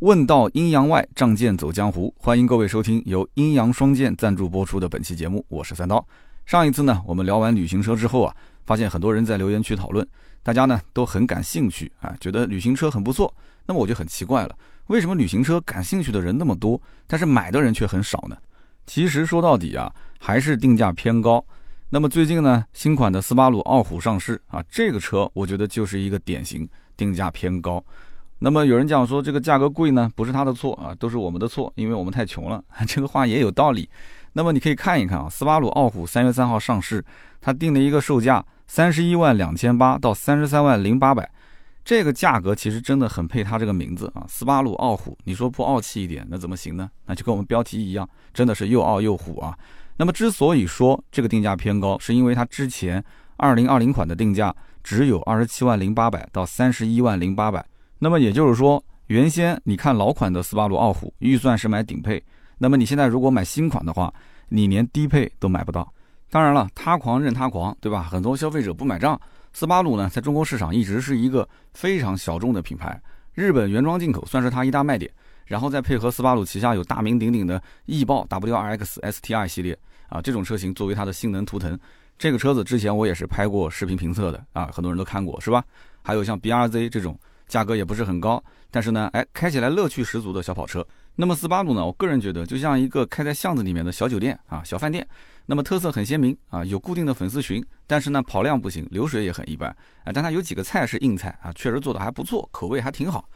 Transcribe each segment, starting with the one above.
问道阴阳外，仗剑走江湖。欢迎各位收听由阴阳双剑赞助播出的本期节目，我是三刀。上一次呢，我们聊完旅行车之后啊，发现很多人在留言区讨论，大家呢都很感兴趣啊，觉得旅行车很不错。那么我就很奇怪了，为什么旅行车感兴趣的人那么多，但是买的人却很少呢？其实说到底啊，还是定价偏高。那么最近呢，新款的斯巴鲁傲虎上市啊，这个车我觉得就是一个典型定价偏高。那么有人讲说这个价格贵呢，不是他的错啊，都是我们的错，因为我们太穷了。这个话也有道理。那么你可以看一看啊，斯巴鲁傲虎三月三号上市，它定了一个售价三十一万两千八到三十三万零八百，这个价格其实真的很配它这个名字啊，斯巴鲁傲虎。你说不傲气一点，那怎么行呢？那就跟我们标题一样，真的是又傲又虎啊。那么之所以说这个定价偏高，是因为它之前二零二零款的定价只有二十七万零八百到三十一万零八百。那么也就是说，原先你看老款的斯巴鲁傲虎，预算是买顶配。那么你现在如果买新款的话，你连低配都买不到。当然了，他狂任他狂，对吧？很多消费者不买账。斯巴鲁呢，在中国市场一直是一个非常小众的品牌，日本原装进口算是它一大卖点。然后再配合斯巴鲁旗下有大名鼎鼎的翼豹 WRX STI 系列啊，这种车型作为它的性能图腾。这个车子之前我也是拍过视频评测的啊，很多人都看过是吧？还有像 BRZ 这种。价格也不是很高，但是呢，哎，开起来乐趣十足的小跑车。那么斯巴鲁呢，我个人觉得就像一个开在巷子里面的小酒店啊，小饭店。那么特色很鲜明啊，有固定的粉丝群，但是呢，跑量不行，流水也很一般啊。但它有几个菜是硬菜啊，确实做的还不错，口味还挺好。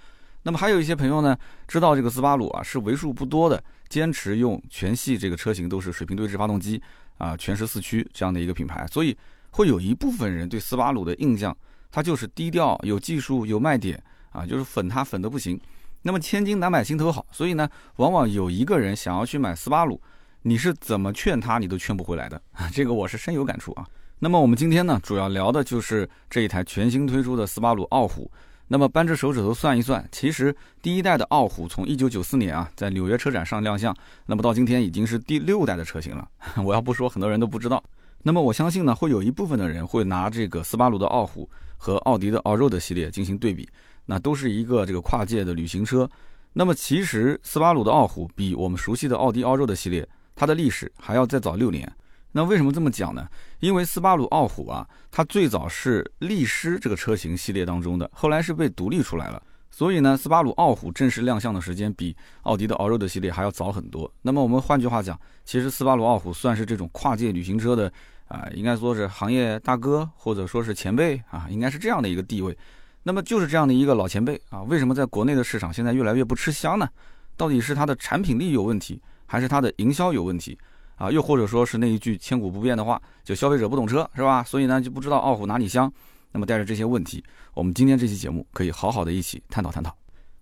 那么还有一些朋友呢，知道这个斯巴鲁啊，是为数不多的坚持用全系这个车型都是水平对置发动机啊，全时四驱这样的一个品牌，所以会有一部分人对斯巴鲁的印象。它就是低调，有技术，有卖点啊，就是粉它粉的不行。那么千金难买心头好，所以呢，往往有一个人想要去买斯巴鲁，你是怎么劝他，你都劝不回来的啊。这个我是深有感触啊。那么我们今天呢，主要聊的就是这一台全新推出的斯巴鲁傲虎。那么扳着手指头算一算，其实第一代的傲虎从一九九四年啊，在纽约车展上亮相，那么到今天已经是第六代的车型了。我要不说，很多人都不知道。那么我相信呢，会有一部分的人会拿这个斯巴鲁的傲虎。和奥迪的 Allroad 系列进行对比，那都是一个这个跨界的旅行车。那么其实斯巴鲁的傲虎比我们熟悉的奥迪 Allroad 系列，它的历史还要再早六年。那为什么这么讲呢？因为斯巴鲁傲虎啊，它最早是力狮这个车型系列当中的，后来是被独立出来了。所以呢，斯巴鲁傲虎正式亮相的时间比奥迪的 Allroad 系列还要早很多。那么我们换句话讲，其实斯巴鲁傲虎算是这种跨界旅行车的。啊，应该说是行业大哥，或者说是前辈啊，应该是这样的一个地位。那么就是这样的一个老前辈啊，为什么在国内的市场现在越来越不吃香呢？到底是它的产品力有问题，还是它的营销有问题啊？又或者说是那一句千古不变的话，就消费者不懂车是吧？所以呢就不知道傲虎哪里香。那么带着这些问题，我们今天这期节目可以好好的一起探讨探讨。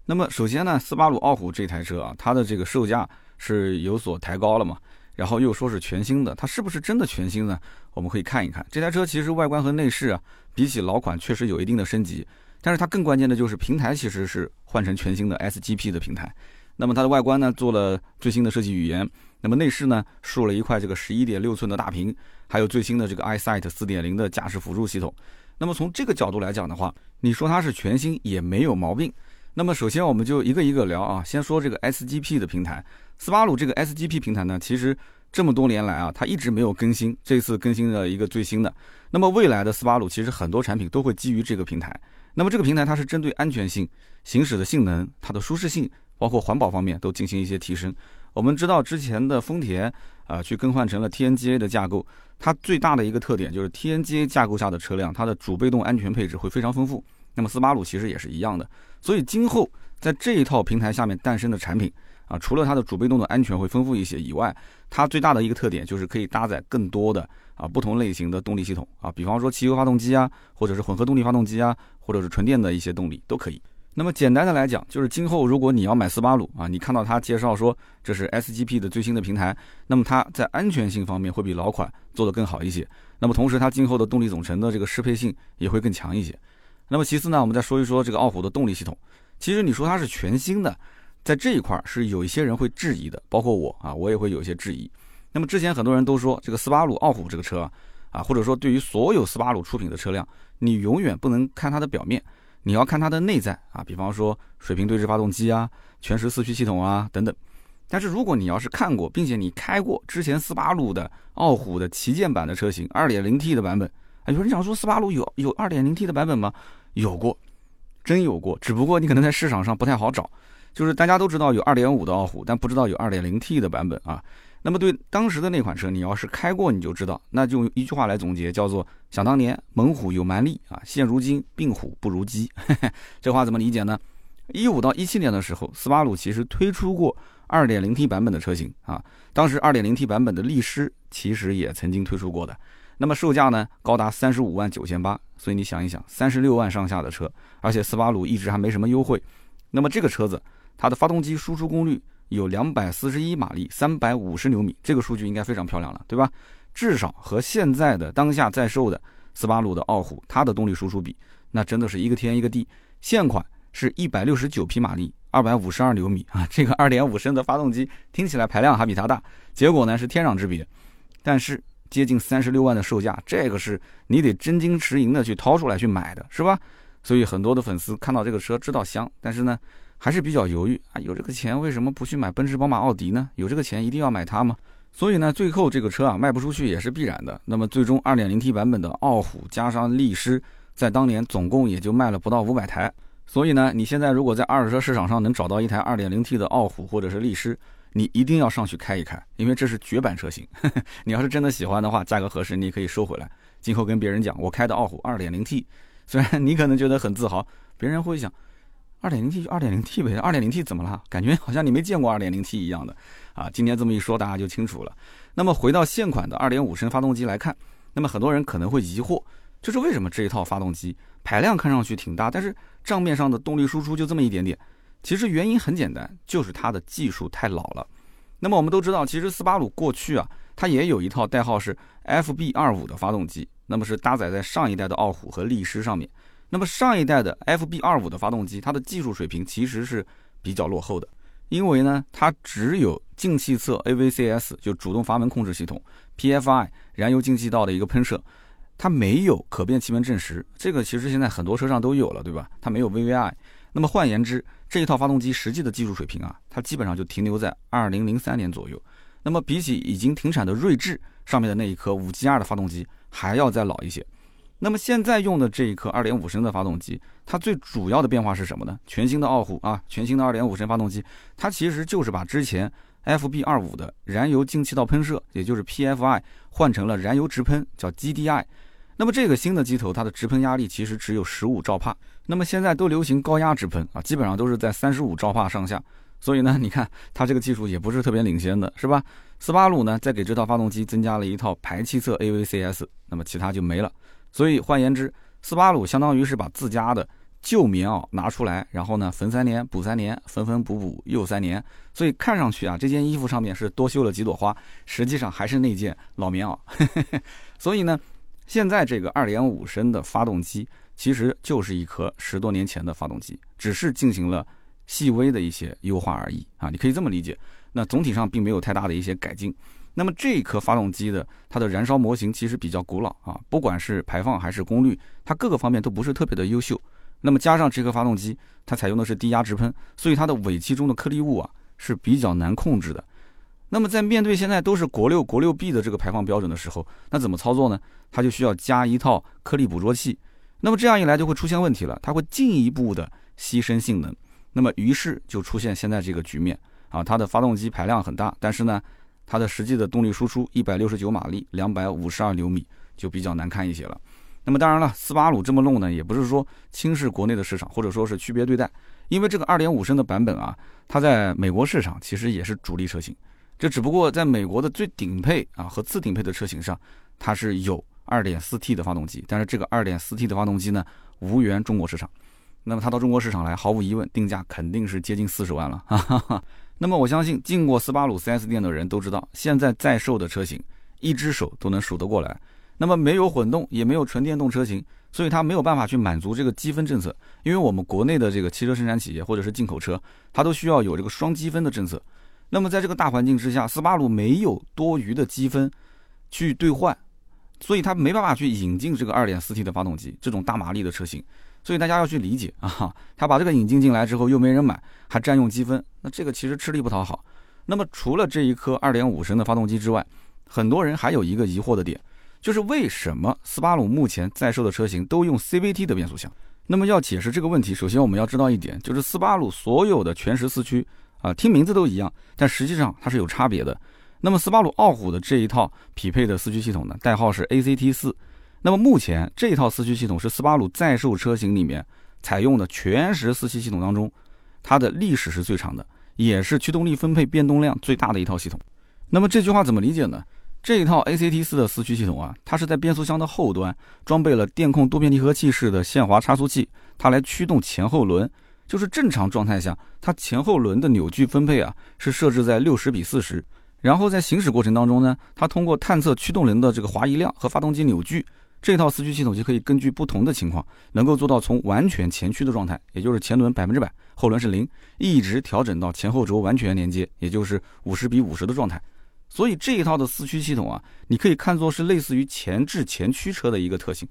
那么首先呢，斯巴鲁傲虎这台车啊，它的这个售价是有所抬高了嘛？然后又说是全新的，它是不是真的全新呢？我们可以看一看这台车，其实外观和内饰啊，比起老款确实有一定的升级。但是它更关键的就是平台其实是换成全新的 SGP 的平台。那么它的外观呢，做了最新的设计语言。那么内饰呢，竖了一块这个十一点六寸的大屏，还有最新的这个 iSight 四点零的驾驶辅助系统。那么从这个角度来讲的话，你说它是全新也没有毛病。那么首先我们就一个一个聊啊，先说这个 SGP 的平台。斯巴鲁这个 SGP 平台呢，其实这么多年来啊，它一直没有更新，这次更新了一个最新的。那么未来的斯巴鲁其实很多产品都会基于这个平台。那么这个平台它是针对安全性、行驶的性能、它的舒适性，包括环保方面都进行一些提升。我们知道之前的丰田啊，去更换成了 TNGA 的架构，它最大的一个特点就是 TNGA 架构下的车辆，它的主被动安全配置会非常丰富。那么斯巴鲁其实也是一样的，所以今后在这一套平台下面诞生的产品。啊，除了它的主被动的安全会丰富一些以外，它最大的一个特点就是可以搭载更多的啊不同类型的动力系统啊，比方说汽油发动机啊，或者是混合动力发动机啊，或者是纯电的一些动力都可以。那么简单的来讲，就是今后如果你要买斯巴鲁啊，你看到它介绍说这是 SGP 的最新的平台，那么它在安全性方面会比老款做得更好一些。那么同时它今后的动力总成的这个适配性也会更强一些。那么其次呢，我们再说一说这个傲虎的动力系统，其实你说它是全新的。在这一块是有一些人会质疑的，包括我啊，我也会有一些质疑。那么之前很多人都说这个斯巴鲁傲虎这个车啊，或者说对于所有斯巴鲁出品的车辆，你永远不能看它的表面，你要看它的内在啊，比方说水平对置发动机啊、全时四驱系统啊等等。但是如果你要是看过，并且你开过之前斯巴鲁的傲虎的旗舰版的车型，2.0T 的版本，啊，有人想说斯巴鲁有有 2.0T 的版本吗？有过，真有过，只不过你可能在市场上不太好找。就是大家都知道有2.5的傲虎，但不知道有 2.0T 的版本啊。那么对当时的那款车，你要是开过，你就知道，那就一句话来总结，叫做想当年猛虎有蛮力啊，现如今病虎不如鸡。这话怎么理解呢？一五到一七年的时候，斯巴鲁其实推出过。二点零 T 版本的车型啊，当时二点零 T 版本的力狮其实也曾经推出过的，那么售价呢高达三十五万九千八，所以你想一想，三十六万上下的车，而且斯巴鲁一直还没什么优惠，那么这个车子它的发动机输出功率有两百四十一马力，三百五十牛米，这个数据应该非常漂亮了，对吧？至少和现在的当下在售的斯巴鲁的傲虎，它的动力输出比，那真的是一个天一个地。现款是一百六十九匹马力。二百五十二牛米啊，这个二点五升的发动机听起来排量还比它大，结果呢是天壤之别。但是接近三十六万的售价，这个是你得真金实银的去掏出来去买的，是吧？所以很多的粉丝看到这个车知道香，但是呢还是比较犹豫啊。有这个钱为什么不去买奔驰、宝马、奥迪呢？有这个钱一定要买它吗？所以呢，最后这个车啊卖不出去也是必然的。那么最终二点零 T 版本的傲虎加上力狮，在当年总共也就卖了不到五百台。所以呢，你现在如果在二手车市场上能找到一台 2.0T 的傲虎或者是力狮，你一定要上去开一开，因为这是绝版车型。你要是真的喜欢的话，价格合适，你可以收回来，今后跟别人讲我开的傲虎 2.0T。虽然你可能觉得很自豪，别人会想，2.0T 就 2.0T 呗，2.0T 怎么了？感觉好像你没见过 2.0T 一样的啊。今天这么一说，大家就清楚了。那么回到现款的2.5升发动机来看，那么很多人可能会疑惑，就是为什么这一套发动机？排量看上去挺大，但是账面上的动力输出就这么一点点。其实原因很简单，就是它的技术太老了。那么我们都知道，其实斯巴鲁过去啊，它也有一套代号是 FB 二五的发动机，那么是搭载在上一代的傲虎和力狮上面。那么上一代的 FB 二五的发动机，它的技术水平其实是比较落后的，因为呢，它只有进气侧 AVCS 就主动阀门控制系统，PFI 燃油进气道的一个喷射。它没有可变气门正时，这个其实现在很多车上都有了，对吧？它没有 VVI。那么换言之，这一套发动机实际的技术水平啊，它基本上就停留在二零零三年左右。那么比起已经停产的锐志上面的那一颗五 G 二的发动机还要再老一些。那么现在用的这一颗二点五升的发动机，它最主要的变化是什么呢？全新的傲虎啊，全新的二点五升发动机，它其实就是把之前 FB 二五的燃油进气道喷射，也就是 PFI，换成了燃油直喷，叫 GDI。那么这个新的机头，它的直喷压力其实只有十五兆帕。那么现在都流行高压直喷啊，基本上都是在三十五兆帕上下。所以呢，你看它这个技术也不是特别领先的，是吧？斯巴鲁呢，再给这套发动机增加了一套排气侧 AVCS，那么其他就没了。所以换言之，斯巴鲁相当于是把自家的旧棉袄拿出来，然后呢缝三年补三年，缝缝补补又三年。所以看上去啊，这件衣服上面是多绣了几朵花，实际上还是那件老棉袄。所以呢。现在这个二点五升的发动机其实就是一颗十多年前的发动机，只是进行了细微的一些优化而已啊，你可以这么理解。那总体上并没有太大的一些改进。那么这一颗发动机的它的燃烧模型其实比较古老啊，不管是排放还是功率，它各个方面都不是特别的优秀。那么加上这颗发动机它采用的是低压直喷，所以它的尾气中的颗粒物啊是比较难控制的。那么在面对现在都是国六国六 B 的这个排放标准的时候，那怎么操作呢？它就需要加一套颗粒捕捉器。那么这样一来就会出现问题了，它会进一步的牺牲性能。那么于是就出现现在这个局面啊，它的发动机排量很大，但是呢，它的实际的动力输出一百六十九马力，两百五十二牛米就比较难看一些了。那么当然了，斯巴鲁这么弄呢，也不是说轻视国内的市场，或者说是区别对待，因为这个二点五升的版本啊，它在美国市场其实也是主力车型。这只不过在美国的最顶配啊和次顶配的车型上，它是有 2.4T 的发动机，但是这个 2.4T 的发动机呢无缘中国市场。那么它到中国市场来，毫无疑问定价肯定是接近四十万了。哈哈。那么我相信进过斯巴鲁 4S 店的人都知道，现在在售的车型一只手都能数得过来。那么没有混动，也没有纯电动车型，所以它没有办法去满足这个积分政策。因为我们国内的这个汽车生产企业或者是进口车，它都需要有这个双积分的政策。那么在这个大环境之下，斯巴鲁没有多余的积分去兑换，所以它没办法去引进这个 2.4T 的发动机这种大马力的车型。所以大家要去理解 啊，他把这个引进进来之后又没人买，还占用积分，那这个其实吃力不讨好。那么除了这一颗2.5升的发动机之外，很多人还有一个疑惑的点，就是为什么斯巴鲁目前在售的车型都用 CVT 的变速箱？那么要解释这个问题，首先我们要知道一点，就是斯巴鲁所有的全时四驱啊，听名字都一样，但实际上它是有差别的。那么斯巴鲁傲虎的这一套匹配的四驱系统呢，代号是 ACT 四。那么目前这一套四驱系统是斯巴鲁在售车型里面采用的全时四驱系统当中，它的历史是最长的，也是驱动力分配变动量最大的一套系统。那么这句话怎么理解呢？这一套 ACT 四的四驱系统啊，它是在变速箱的后端装备了电控多片离合器式的限滑差速器，它来驱动前后轮。就是正常状态下，它前后轮的扭矩分配啊是设置在六十比四十。然后在行驶过程当中呢，它通过探测驱动轮的这个滑移量和发动机扭矩。这套四驱系统就可以根据不同的情况，能够做到从完全前驱的状态，也就是前轮百分之百，后轮是零，一直调整到前后轴完全连接，也就是五十比五十的状态。所以这一套的四驱系统啊，你可以看作是类似于前置前驱车的一个特性。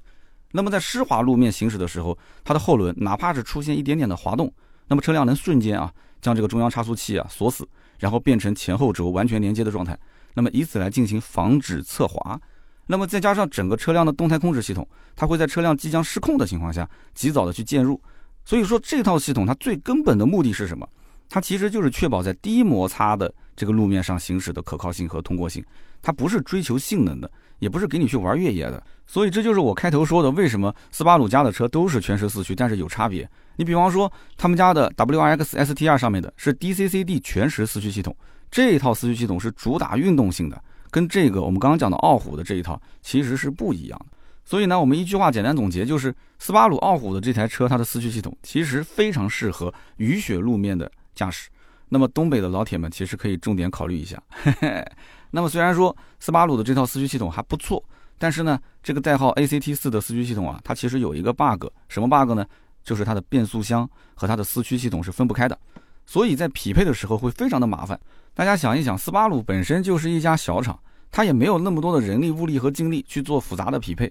那么在湿滑路面行驶的时候，它的后轮哪怕是出现一点点的滑动，那么车辆能瞬间啊将这个中央差速器啊锁死，然后变成前后轴完全连接的状态，那么以此来进行防止侧滑。那么再加上整个车辆的动态控制系统，它会在车辆即将失控的情况下，及早的去介入。所以说这套系统它最根本的目的是什么？它其实就是确保在低摩擦的这个路面上行驶的可靠性和通过性。它不是追求性能的，也不是给你去玩越野的。所以这就是我开头说的，为什么斯巴鲁家的车都是全时四驱，但是有差别。你比方说他们家的 WRX STR 上面的是 DCCD 全时四驱系统，这一套四驱系统是主打运动性的。跟这个我们刚刚讲的傲虎的这一套其实是不一样的，所以呢，我们一句话简单总结就是，斯巴鲁傲虎的这台车它的四驱系统其实非常适合雨雪路面的驾驶。那么东北的老铁们其实可以重点考虑一下。那么虽然说斯巴鲁的这套四驱系统还不错，但是呢，这个代号 ACT 四的四驱系统啊，它其实有一个 bug，什么 bug 呢？就是它的变速箱和它的四驱系统是分不开的，所以在匹配的时候会非常的麻烦。大家想一想，斯巴鲁本身就是一家小厂，它也没有那么多的人力、物力和精力去做复杂的匹配。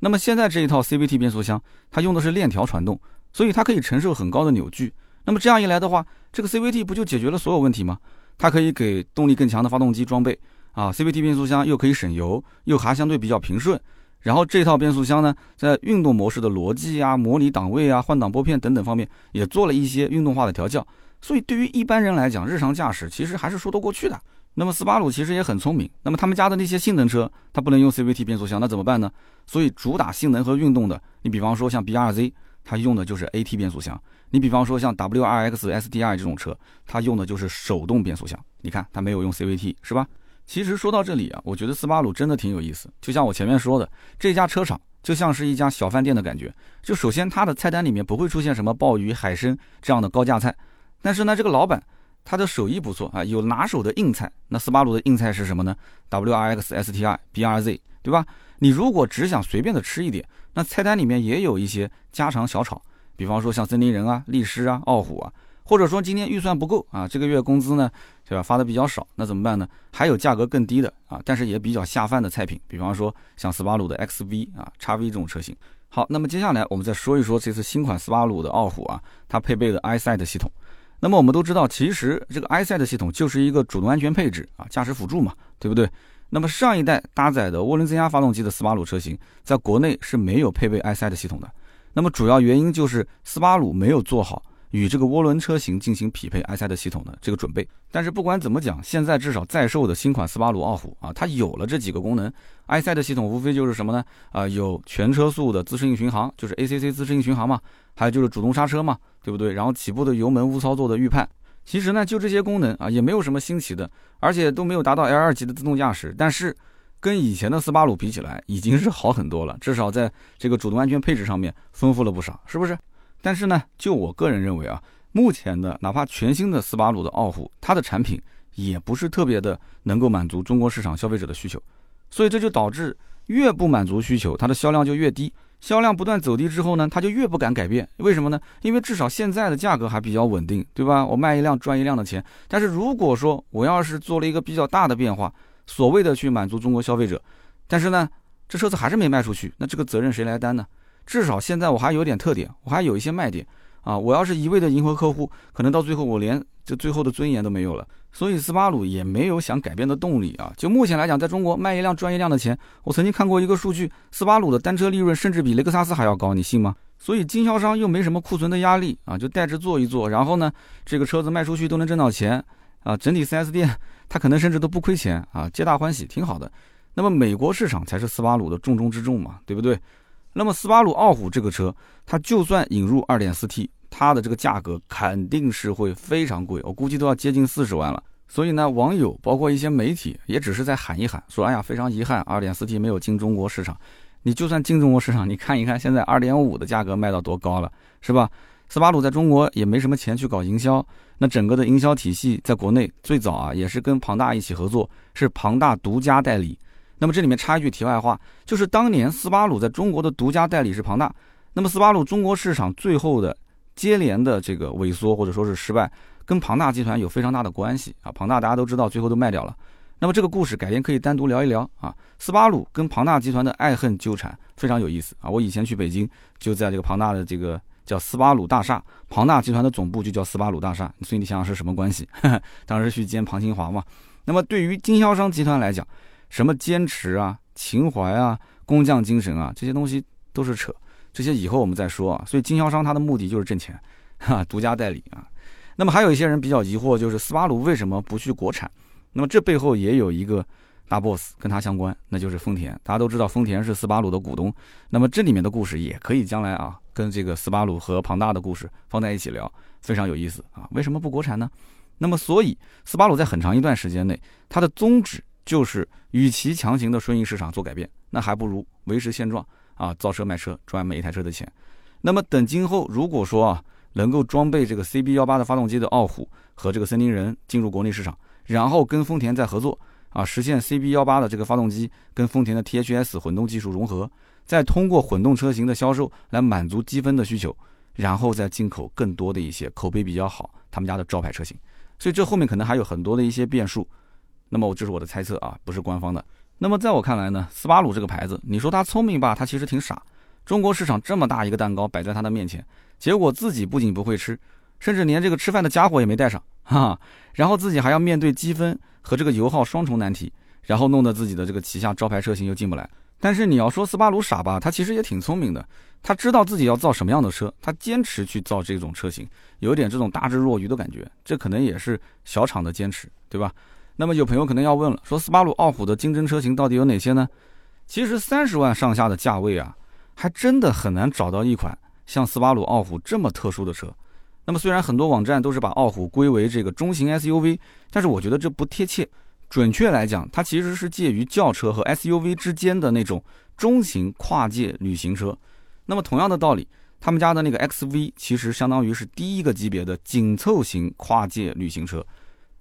那么现在这一套 CVT 变速箱，它用的是链条传动，所以它可以承受很高的扭矩。那么这样一来的话，这个 CVT 不就解决了所有问题吗？它可以给动力更强的发动机装备啊，CVT 变速箱又可以省油，又还相对比较平顺。然后这套变速箱呢，在运动模式的逻辑啊、模拟档位啊、换挡拨片等等方面，也做了一些运动化的调教。所以，对于一般人来讲，日常驾驶其实还是说得过去的。那么，斯巴鲁其实也很聪明。那么，他们家的那些性能车，它不能用 CVT 变速箱，那怎么办呢？所以，主打性能和运动的，你比方说像 BRZ，它用的就是 AT 变速箱；你比方说像 WRX STI 这种车，它用的就是手动变速箱。你看，它没有用 CVT，是吧？其实说到这里啊，我觉得斯巴鲁真的挺有意思。就像我前面说的，这家车厂就像是一家小饭店的感觉。就首先，它的菜单里面不会出现什么鲍鱼、海参这样的高价菜。但是呢，这个老板他的手艺不错啊，有拿手的硬菜。那斯巴鲁的硬菜是什么呢？WRX STI BRZ，对吧？你如果只想随便的吃一点，那菜单里面也有一些家常小炒，比方说像森林人啊、力狮啊、傲虎啊，或者说今天预算不够啊，这个月工资呢，对吧？发的比较少，那怎么办呢？还有价格更低的啊，但是也比较下饭的菜品，比方说像斯巴鲁的 XV 啊、叉 V 这种车型。好，那么接下来我们再说一说这次新款斯巴鲁的傲虎啊，它配备的 iSight 系统。那么我们都知道，其实这个 i-SI 的系统就是一个主动安全配置啊，驾驶辅助嘛，对不对？那么上一代搭载的涡轮增压发动机的斯巴鲁车型，在国内是没有配备 i-SI 系统的。那么主要原因就是斯巴鲁没有做好。与这个涡轮车型进行匹配，i 塞的系统的这个准备。但是不管怎么讲，现在至少在售的新款斯巴鲁傲虎啊，它有了这几个功能。i 塞的系统无非就是什么呢？啊，有全车速的自适应巡航，就是 ACC 自适应巡航嘛，还有就是主动刹车嘛，对不对？然后起步的油门无操作的预判。其实呢，就这些功能啊，也没有什么新奇的，而且都没有达到 L2 级的自动驾驶。但是跟以前的斯巴鲁比起来，已经是好很多了，至少在这个主动安全配置上面丰富了不少，是不是？但是呢，就我个人认为啊，目前的哪怕全新的斯巴鲁的傲虎，它的产品也不是特别的能够满足中国市场消费者的需求，所以这就导致越不满足需求，它的销量就越低。销量不断走低之后呢，它就越不敢改变。为什么呢？因为至少现在的价格还比较稳定，对吧？我卖一辆赚一辆的钱。但是如果说我要是做了一个比较大的变化，所谓的去满足中国消费者，但是呢，这车子还是没卖出去，那这个责任谁来担呢？至少现在我还有点特点，我还有一些卖点啊。我要是一味的迎合客户，可能到最后我连就最后的尊严都没有了。所以斯巴鲁也没有想改变的动力啊。就目前来讲，在中国卖一辆赚一辆的钱，我曾经看过一个数据，斯巴鲁的单车利润甚至比雷克萨斯还要高，你信吗？所以经销商又没什么库存的压力啊，就带着做一做，然后呢，这个车子卖出去都能挣到钱啊，整体 4S 店他可能甚至都不亏钱啊，皆大欢喜，挺好的。那么美国市场才是斯巴鲁的重中之重嘛，对不对？那么斯巴鲁傲虎这个车，它就算引入 2.4T，它的这个价格肯定是会非常贵，我估计都要接近四十万了。所以呢，网友包括一些媒体也只是在喊一喊，说哎呀，非常遗憾，2.4T 没有进中国市场。你就算进中国市场，你看一看现在二点五的价格卖到多高了，是吧？斯巴鲁在中国也没什么钱去搞营销，那整个的营销体系在国内最早啊也是跟庞大一起合作，是庞大独家代理。那么这里面插一句题外话，就是当年斯巴鲁在中国的独家代理是庞大，那么斯巴鲁中国市场最后的接连的这个萎缩或者说是失败，跟庞大集团有非常大的关系啊。庞大大家都知道，最后都卖掉了。那么这个故事改天可以单独聊一聊啊。斯巴鲁跟庞大集团的爱恨纠缠非常有意思啊。我以前去北京就在这个庞大的这个叫斯巴鲁大厦，庞大集团的总部就叫斯巴鲁大厦，所以你想想是什么关系？当时去见庞清华嘛。那么对于经销商集团来讲，什么坚持啊、情怀啊、工匠精神啊，这些东西都是扯，这些以后我们再说啊。所以经销商他的目的就是挣钱，哈，独家代理啊。那么还有一些人比较疑惑，就是斯巴鲁为什么不去国产？那么这背后也有一个大 boss 跟他相关，那就是丰田。大家都知道丰田是斯巴鲁的股东，那么这里面的故事也可以将来啊跟这个斯巴鲁和庞大的故事放在一起聊，非常有意思啊。为什么不国产呢？那么所以斯巴鲁在很长一段时间内，它的宗旨就是与其强行的顺应市场做改变，那还不如维持现状啊，造车卖车赚每一台车的钱。那么等今后如果说啊能够装备这个 CB 幺八的发动机的傲虎和这个森林人进入国内市场。然后跟丰田再合作啊，实现 CB 幺八的这个发动机跟丰田的 THS 混动技术融合，再通过混动车型的销售来满足积分的需求，然后再进口更多的一些口碑比较好他们家的招牌车型。所以这后面可能还有很多的一些变数。那么我这是我的猜测啊，不是官方的。那么在我看来呢，斯巴鲁这个牌子，你说它聪明吧，它其实挺傻。中国市场这么大一个蛋糕摆在他的面前，结果自己不仅不会吃，甚至连这个吃饭的家伙也没带上。哈，然后自己还要面对积分和这个油耗双重难题，然后弄得自己的这个旗下招牌车型又进不来。但是你要说斯巴鲁傻吧，他其实也挺聪明的，他知道自己要造什么样的车，他坚持去造这种车型，有点这种大智若愚的感觉。这可能也是小厂的坚持，对吧？那么有朋友可能要问了，说斯巴鲁傲虎的竞争车型到底有哪些呢？其实三十万上下的价位啊，还真的很难找到一款像斯巴鲁傲虎这么特殊的车。那么虽然很多网站都是把傲虎归为这个中型 SUV，但是我觉得这不贴切。准确来讲，它其实是介于轿车和 SUV 之间的那种中型跨界旅行车。那么同样的道理，他们家的那个 XV 其实相当于是第一个级别的紧凑型跨界旅行车，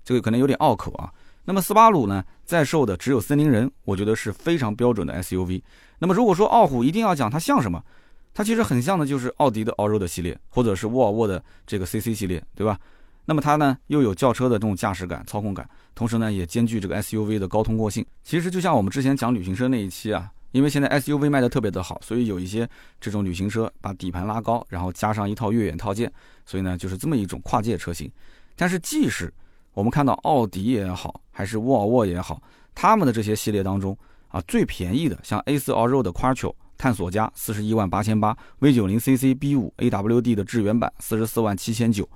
这个可能有点拗口啊。那么斯巴鲁呢，在售的只有森林人，我觉得是非常标准的 SUV。那么如果说傲虎一定要讲它像什么？它其实很像的，就是奥迪的 Allroad 系列，或者是沃尔沃的这个 CC 系列，对吧？那么它呢，又有轿车的这种驾驶感、操控感，同时呢，也兼具这个 SUV 的高通过性。其实就像我们之前讲旅行车那一期啊，因为现在 SUV 卖的特别的好，所以有一些这种旅行车把底盘拉高，然后加上一套越野套件，所以呢，就是这么一种跨界车型。但是即使我们看到奥迪也好，还是沃尔沃也好，他们的这些系列当中啊，最便宜的像 A4 Allroad 的 Quattro。探索家四十一万八千八，V 九零 CC B 五 AWD 的致远版四十四万七千九，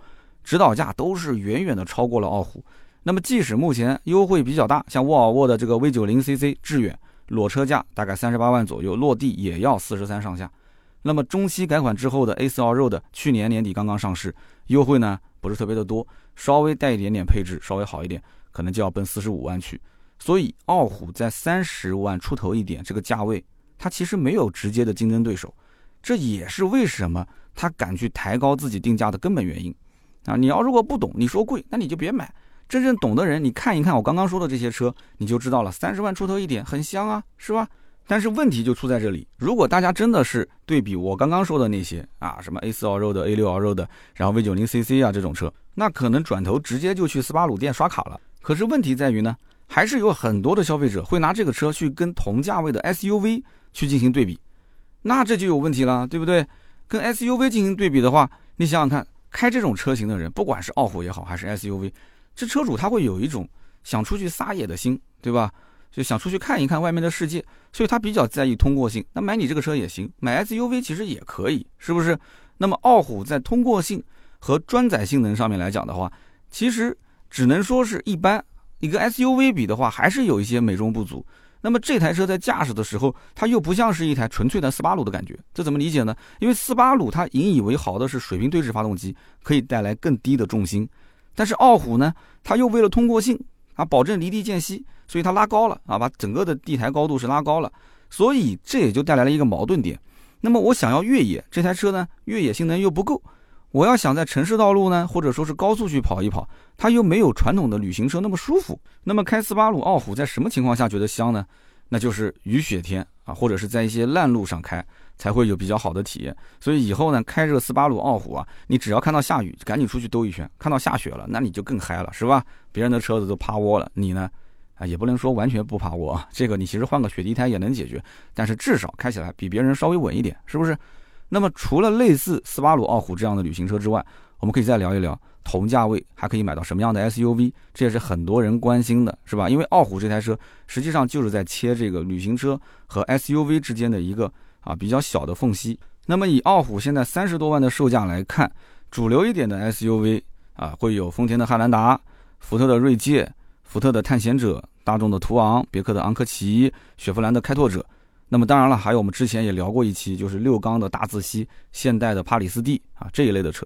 指导价都是远远的超过了傲虎。那么即使目前优惠比较大，像沃尔沃的这个 V 九零 CC 致远裸车价大概三十八万左右，落地也要四十三上下。那么中期改款之后的 A 四 Allroad 去年年底刚刚上市，优惠呢不是特别的多，稍微带一点点配置，稍微好一点，可能就要奔四十五万去。所以傲虎在三十万出头一点这个价位。它其实没有直接的竞争对手，这也是为什么他敢去抬高自己定价的根本原因啊！你要如果不懂，你说贵，那你就别买。真正懂的人，你看一看我刚刚说的这些车，你就知道了。三十万出头一点，很香啊，是吧？但是问题就出在这里，如果大家真的是对比我刚刚说的那些啊，什么 A 四 Allroad、A 六 Allroad，然后 V 九零 CC 啊这种车，那可能转头直接就去斯巴鲁店刷卡了。可是问题在于呢，还是有很多的消费者会拿这个车去跟同价位的 SUV。去进行对比，那这就有问题了，对不对？跟 SUV 进行对比的话，你想想看，开这种车型的人，不管是傲虎也好，还是 SUV，这车主他会有一种想出去撒野的心，对吧？就想出去看一看外面的世界，所以他比较在意通过性。那买你这个车也行，买 SUV 其实也可以，是不是？那么傲虎在通过性和装载性能上面来讲的话，其实只能说是一般。你跟 SUV 比的话，还是有一些美中不足。那么这台车在驾驶的时候，它又不像是一台纯粹的斯巴鲁的感觉，这怎么理解呢？因为斯巴鲁它引以为豪的是水平对置发动机，可以带来更低的重心，但是傲虎呢，它又为了通过性啊，保证离地间隙，所以它拉高了啊，把整个的地台高度是拉高了，所以这也就带来了一个矛盾点。那么我想要越野这台车呢，越野性能又不够。我要想在城市道路呢，或者说是高速去跑一跑，它又没有传统的旅行车那么舒服。那么开斯巴鲁傲虎在什么情况下觉得香呢？那就是雨雪天或者是在一些烂路上开，才会有比较好的体验。所以以后呢，开这个斯巴鲁傲虎啊，你只要看到下雨，赶紧出去兜一圈；看到下雪了，那你就更嗨了，是吧？别人的车子都趴窝了，你呢？啊，也不能说完全不趴窝啊。这个你其实换个雪地胎也能解决，但是至少开起来比别人稍微稳一点，是不是？那么除了类似斯巴鲁傲虎这样的旅行车之外，我们可以再聊一聊同价位还可以买到什么样的 SUV，这也是很多人关心的，是吧？因为傲虎这台车实际上就是在切这个旅行车和 SUV 之间的一个啊比较小的缝隙。那么以傲虎现在三十多万的售价来看，主流一点的 SUV 啊会有丰田的汉兰达、福特的锐界、福特的探险者、大众的途昂、别克的昂科旗、雪佛兰的开拓者。那么当然了，还有我们之前也聊过一期，就是六缸的大自吸、现代的帕里斯蒂啊这一类的车。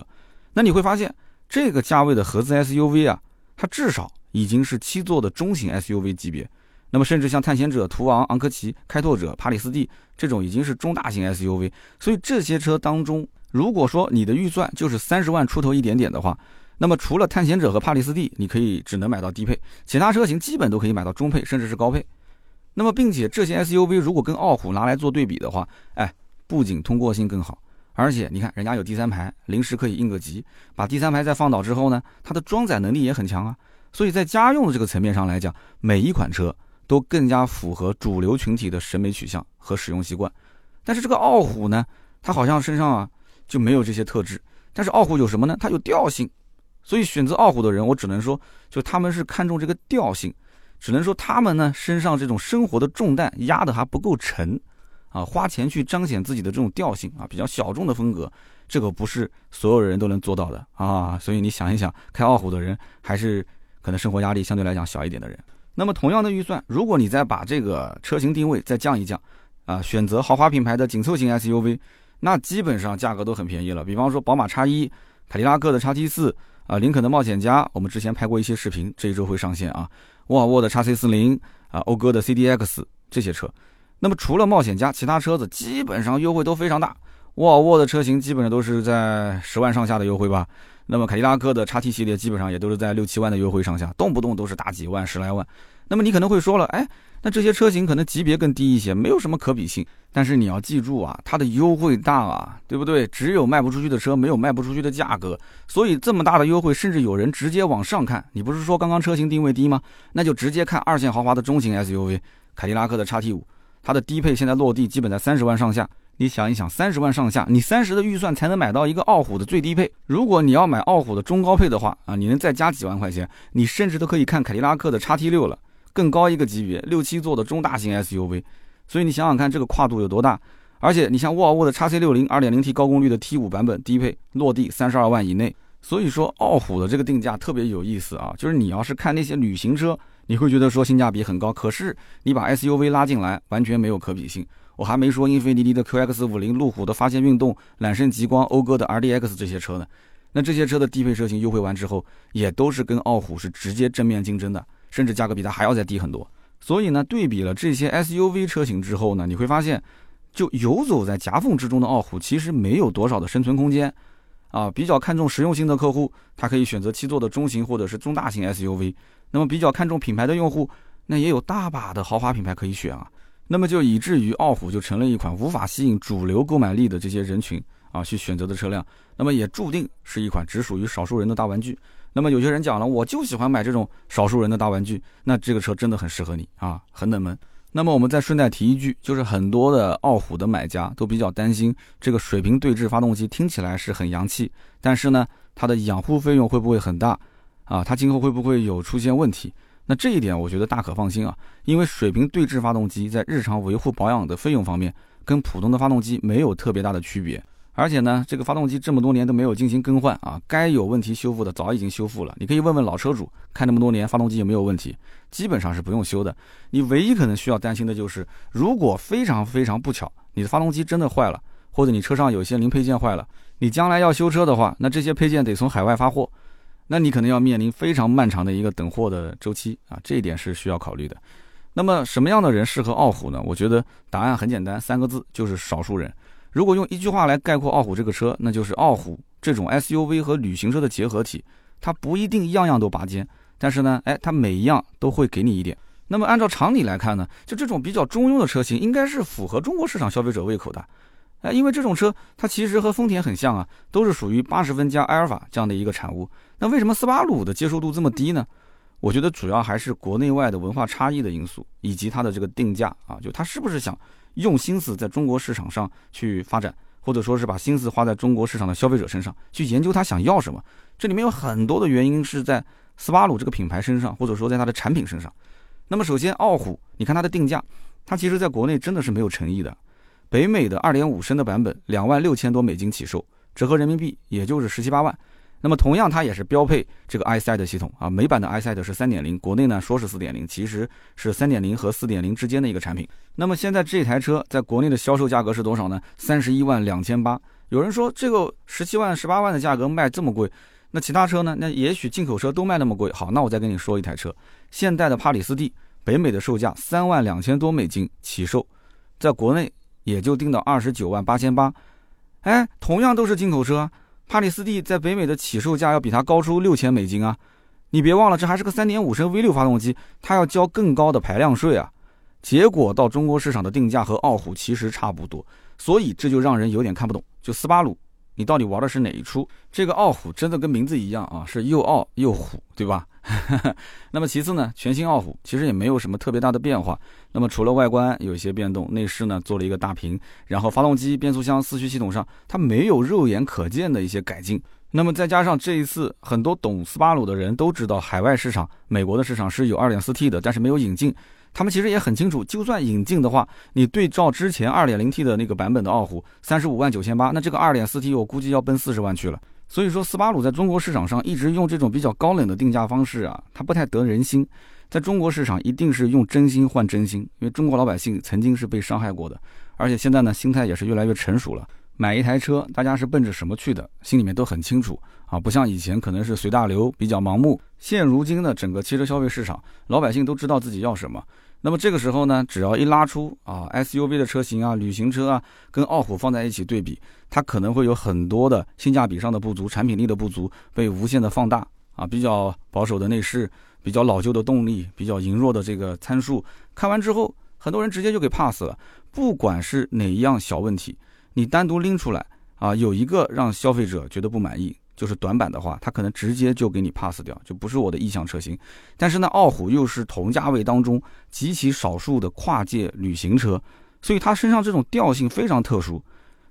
那你会发现，这个价位的合资 SUV 啊，它至少已经是七座的中型 SUV 级别。那么甚至像探险者、途昂、昂科旗、开拓者、帕里斯蒂这种已经是中大型 SUV。所以这些车当中，如果说你的预算就是三十万出头一点点的话，那么除了探险者和帕里斯蒂，你可以只能买到低配，其他车型基本都可以买到中配，甚至是高配。那么，并且这些 SUV 如果跟傲虎拿来做对比的话，哎，不仅通过性更好，而且你看人家有第三排，临时可以应个急，把第三排再放倒之后呢，它的装载能力也很强啊。所以在家用的这个层面上来讲，每一款车都更加符合主流群体的审美取向和使用习惯。但是这个傲虎呢，它好像身上啊就没有这些特质。但是傲虎有什么呢？它有调性。所以选择傲虎的人，我只能说，就他们是看重这个调性。只能说他们呢身上这种生活的重担压得还不够沉，啊，花钱去彰显自己的这种调性啊，比较小众的风格，这个不是所有人都能做到的啊。所以你想一想，开傲虎的人还是可能生活压力相对来讲小一点的人。那么同样的预算，如果你再把这个车型定位再降一降，啊，选择豪华品牌的紧凑型 SUV，那基本上价格都很便宜了。比方说宝马 X1、凯迪拉克的 XT4 啊，林肯的冒险家，我们之前拍过一些视频，这一周会上线啊。沃尔沃的 x C 四零啊，讴歌的 C D X 这些车，那么除了冒险家，其他车子基本上优惠都非常大。沃尔沃的车型基本上都是在十万上下的优惠吧。那么凯迪拉克的 x T 系列基本上也都是在六七万的优惠上下，动不动都是大几万、十来万。那么你可能会说了，哎。那这些车型可能级别更低一些，没有什么可比性。但是你要记住啊，它的优惠大啊，对不对？只有卖不出去的车，没有卖不出去的价格。所以这么大的优惠，甚至有人直接往上看。你不是说刚刚车型定位低吗？那就直接看二线豪华的中型 SUV，凯迪拉克的 x T 五，它的低配现在落地基本在三十万上下。你想一想，三十万上下，你三十的预算才能买到一个傲虎的最低配。如果你要买傲虎的中高配的话啊，你能再加几万块钱，你甚至都可以看凯迪拉克的 x T 六了。更高一个级别，六七座的中大型 SUV，所以你想想看这个跨度有多大。而且你像沃尔沃的 x C 六零二点零 T 高功率的 T 五版本低配，落地三十二万以内。所以说傲虎的这个定价特别有意思啊，就是你要是看那些旅行车，你会觉得说性价比很高，可是你把 SUV 拉进来，完全没有可比性。我还没说英菲尼迪的 QX 五零、路虎的发现运动、揽胜极光、讴歌的 RDX 这些车呢。那这些车的低配车型优惠完之后，也都是跟傲虎是直接正面竞争的。甚至价格比它还要再低很多，所以呢，对比了这些 SUV 车型之后呢，你会发现，就游走在夹缝之中的傲虎其实没有多少的生存空间，啊，比较看重实用性的客户，他可以选择七座的中型或者是中大型 SUV，那么比较看重品牌的用户，那也有大把的豪华品牌可以选啊，那么就以至于傲虎就成了一款无法吸引主流购买力的这些人群啊去选择的车辆，那么也注定是一款只属于少数人的大玩具。那么有些人讲了，我就喜欢买这种少数人的大玩具，那这个车真的很适合你啊，很冷门。那么我们再顺带提一句，就是很多的傲虎的买家都比较担心，这个水平对置发动机听起来是很洋气，但是呢，它的养护费用会不会很大啊？它今后会不会有出现问题？那这一点我觉得大可放心啊，因为水平对置发动机在日常维护保养的费用方面，跟普通的发动机没有特别大的区别。而且呢，这个发动机这么多年都没有进行更换啊，该有问题修复的早已经修复了。你可以问问老车主，开那么多年发动机有没有问题，基本上是不用修的。你唯一可能需要担心的就是，如果非常非常不巧，你的发动机真的坏了，或者你车上有些零配件坏了，你将来要修车的话，那这些配件得从海外发货，那你可能要面临非常漫长的一个等货的周期啊，这一点是需要考虑的。那么什么样的人适合傲虎呢？我觉得答案很简单，三个字就是少数人。如果用一句话来概括傲虎这个车，那就是傲虎这种 SUV 和旅行车的结合体。它不一定样样都拔尖，但是呢，哎，它每一样都会给你一点。那么按照常理来看呢，就这种比较中庸的车型，应该是符合中国市场消费者胃口的。哎，因为这种车它其实和丰田很像啊，都是属于八十分加埃尔法这样的一个产物。那为什么斯巴鲁的接受度这么低呢？我觉得主要还是国内外的文化差异的因素，以及它的这个定价啊，就它是不是想。用心思在中国市场上去发展，或者说是把心思花在中国市场的消费者身上，去研究他想要什么。这里面有很多的原因是在斯巴鲁这个品牌身上，或者说在它的产品身上。那么首先，傲虎，你看它的定价，它其实在国内真的是没有诚意的。北美的2.5升的版本，两万六千多美金起售，折合人民币也就是十七八万。那么同样，它也是标配这个 i s i d e 系统啊。美版的 i s i d e 是三点零，国内呢说是四点零，其实是三点零和四点零之间的一个产品。那么现在这台车在国内的销售价格是多少呢？三十一万两千八。有人说这个十七万、十八万的价格卖这么贵，那其他车呢？那也许进口车都卖那么贵。好，那我再跟你说一台车，现代的帕里斯蒂，北美的售价三万两千多美金起售，在国内也就定到二十九万八千八。哎，同样都是进口车。帕里斯蒂在北美的起售价要比它高出六千美金啊！你别忘了，这还是个三点五升 V 六发动机，它要交更高的排量税啊！结果到中国市场的定价和傲虎其实差不多，所以这就让人有点看不懂。就斯巴鲁，你到底玩的是哪一出？这个傲虎真的跟名字一样啊，是又傲又虎，对吧？那么其次呢，全新傲虎其实也没有什么特别大的变化。那么除了外观有一些变动，内饰呢做了一个大屏，然后发动机、变速箱、四驱系统上它没有肉眼可见的一些改进。那么再加上这一次很多懂斯巴鲁的人都知道，海外市场美国的市场是有 2.4T 的，但是没有引进。他们其实也很清楚，就算引进的话，你对照之前 2.0T 的那个版本的傲虎，三十五万九千八，那这个 2.4T 我估计要奔四十万去了。所以说，斯巴鲁在中国市场上一直用这种比较高冷的定价方式啊，它不太得人心。在中国市场，一定是用真心换真心，因为中国老百姓曾经是被伤害过的，而且现在呢，心态也是越来越成熟了。买一台车，大家是奔着什么去的，心里面都很清楚啊，不像以前可能是随大流，比较盲目。现如今的整个汽车消费市场，老百姓都知道自己要什么。那么这个时候呢，只要一拉出啊 SUV 的车型啊，旅行车啊，跟傲虎放在一起对比，它可能会有很多的性价比上的不足、产品力的不足被无限的放大啊。比较保守的内饰，比较老旧的动力，比较羸弱的这个参数，看完之后，很多人直接就给 pass 了。不管是哪一样小问题，你单独拎出来啊，有一个让消费者觉得不满意。就是短板的话，它可能直接就给你 pass 掉，就不是我的意向车型。但是呢，傲虎又是同价位当中极其少数的跨界旅行车，所以它身上这种调性非常特殊，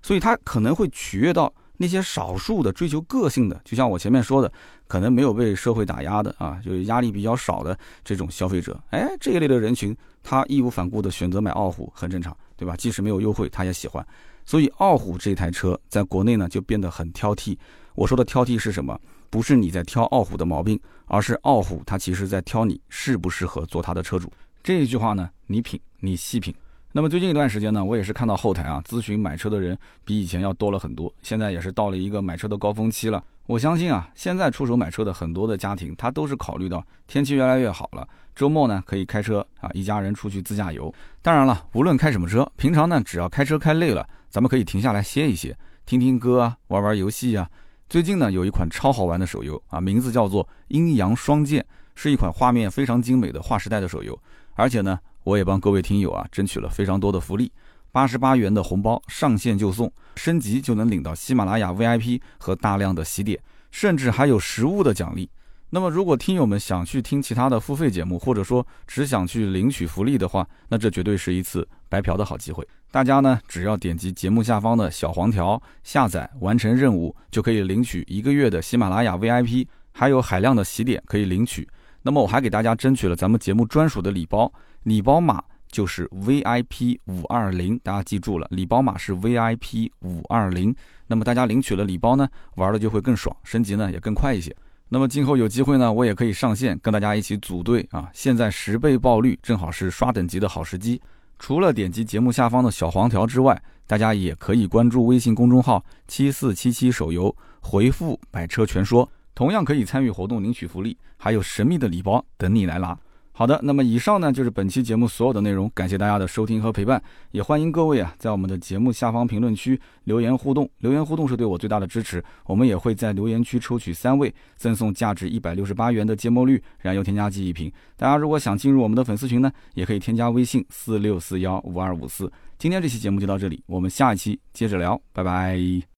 所以它可能会取悦到那些少数的追求个性的，就像我前面说的，可能没有被社会打压的啊，就是压力比较少的这种消费者。哎，这一类的人群，他义无反顾的选择买傲虎很正常，对吧？即使没有优惠，他也喜欢。所以傲虎这台车在国内呢就变得很挑剔。我说的挑剔是什么？不是你在挑傲虎的毛病，而是傲虎它其实在挑你适不适合做它的车主。这一句话呢，你品，你细品。那么最近一段时间呢，我也是看到后台啊，咨询买车的人比以前要多了很多。现在也是到了一个买车的高峰期了。我相信啊，现在出手买车的很多的家庭，他都是考虑到天气越来越好了，周末呢可以开车啊，一家人出去自驾游。当然了，无论开什么车，平常呢只要开车开累了，咱们可以停下来歇一歇，听听歌啊，玩玩游戏啊。最近呢，有一款超好玩的手游啊，名字叫做《阴阳双剑》，是一款画面非常精美的划时代的手游。而且呢，我也帮各位听友啊争取了非常多的福利，八十八元的红包上线就送，升级就能领到喜马拉雅 VIP 和大量的喜点，甚至还有实物的奖励。那么，如果听友们想去听其他的付费节目，或者说只想去领取福利的话，那这绝对是一次白嫖的好机会。大家呢，只要点击节目下方的小黄条，下载完成任务，就可以领取一个月的喜马拉雅 VIP，还有海量的喜点可以领取。那么，我还给大家争取了咱们节目专属的礼包，礼包码就是 VIP 五二零，大家记住了，礼包码是 VIP 五二零。那么大家领取了礼包呢，玩的就会更爽，升级呢也更快一些。那么今后有机会呢，我也可以上线跟大家一起组队啊！现在十倍爆率，正好是刷等级的好时机。除了点击节目下方的小黄条之外，大家也可以关注微信公众号“七四七七手游”，回复“百车全说”，同样可以参与活动领取福利，还有神秘的礼包等你来拿。好的，那么以上呢就是本期节目所有的内容，感谢大家的收听和陪伴，也欢迎各位啊在我们的节目下方评论区留言互动，留言互动是对我最大的支持，我们也会在留言区抽取三位赠送价值一百六十八元的芥末绿燃油添加剂一瓶。大家如果想进入我们的粉丝群呢，也可以添加微信四六四幺五二五四。今天这期节目就到这里，我们下一期接着聊，拜拜。